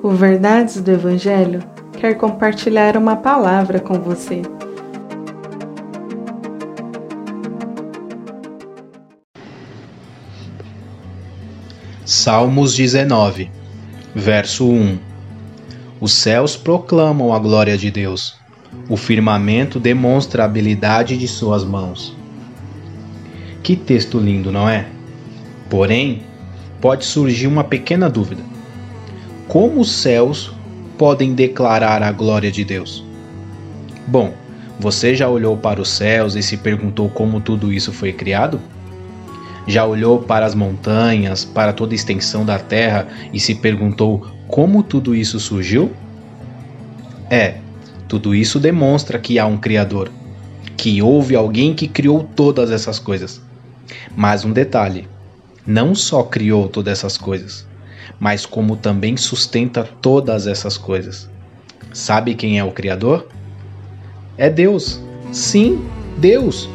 O Verdades do Evangelho quer compartilhar uma palavra com você. Salmos 19, verso 1 Os céus proclamam a glória de Deus, o firmamento demonstra a habilidade de suas mãos. Que texto lindo, não é? Porém, pode surgir uma pequena dúvida como os céus podem declarar a glória de Deus? Bom, você já olhou para os céus e se perguntou como tudo isso foi criado? Já olhou para as montanhas, para toda a extensão da terra e se perguntou como tudo isso surgiu? É, tudo isso demonstra que há um Criador, que houve alguém que criou todas essas coisas. Mas um detalhe: não só criou todas essas coisas, mas como também sustenta todas essas coisas. Sabe quem é o Criador? É Deus. Sim, Deus.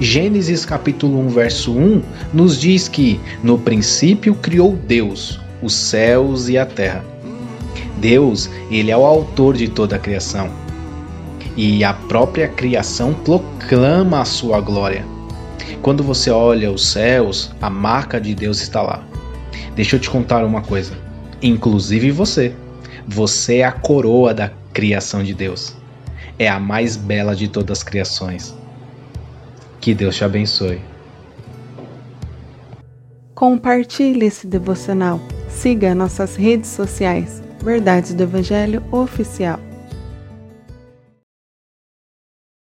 Gênesis capítulo 1, verso 1 nos diz que no princípio criou Deus os céus e a terra. Deus, ele é o autor de toda a criação. E a própria criação proclama a sua glória. Quando você olha os céus, a marca de Deus está lá. Deixa eu te contar uma coisa. Inclusive você. Você é a coroa da criação de Deus. É a mais bela de todas as criações. Que Deus te abençoe. Compartilhe esse devocional. Siga nossas redes sociais. Verdades do Evangelho Oficial.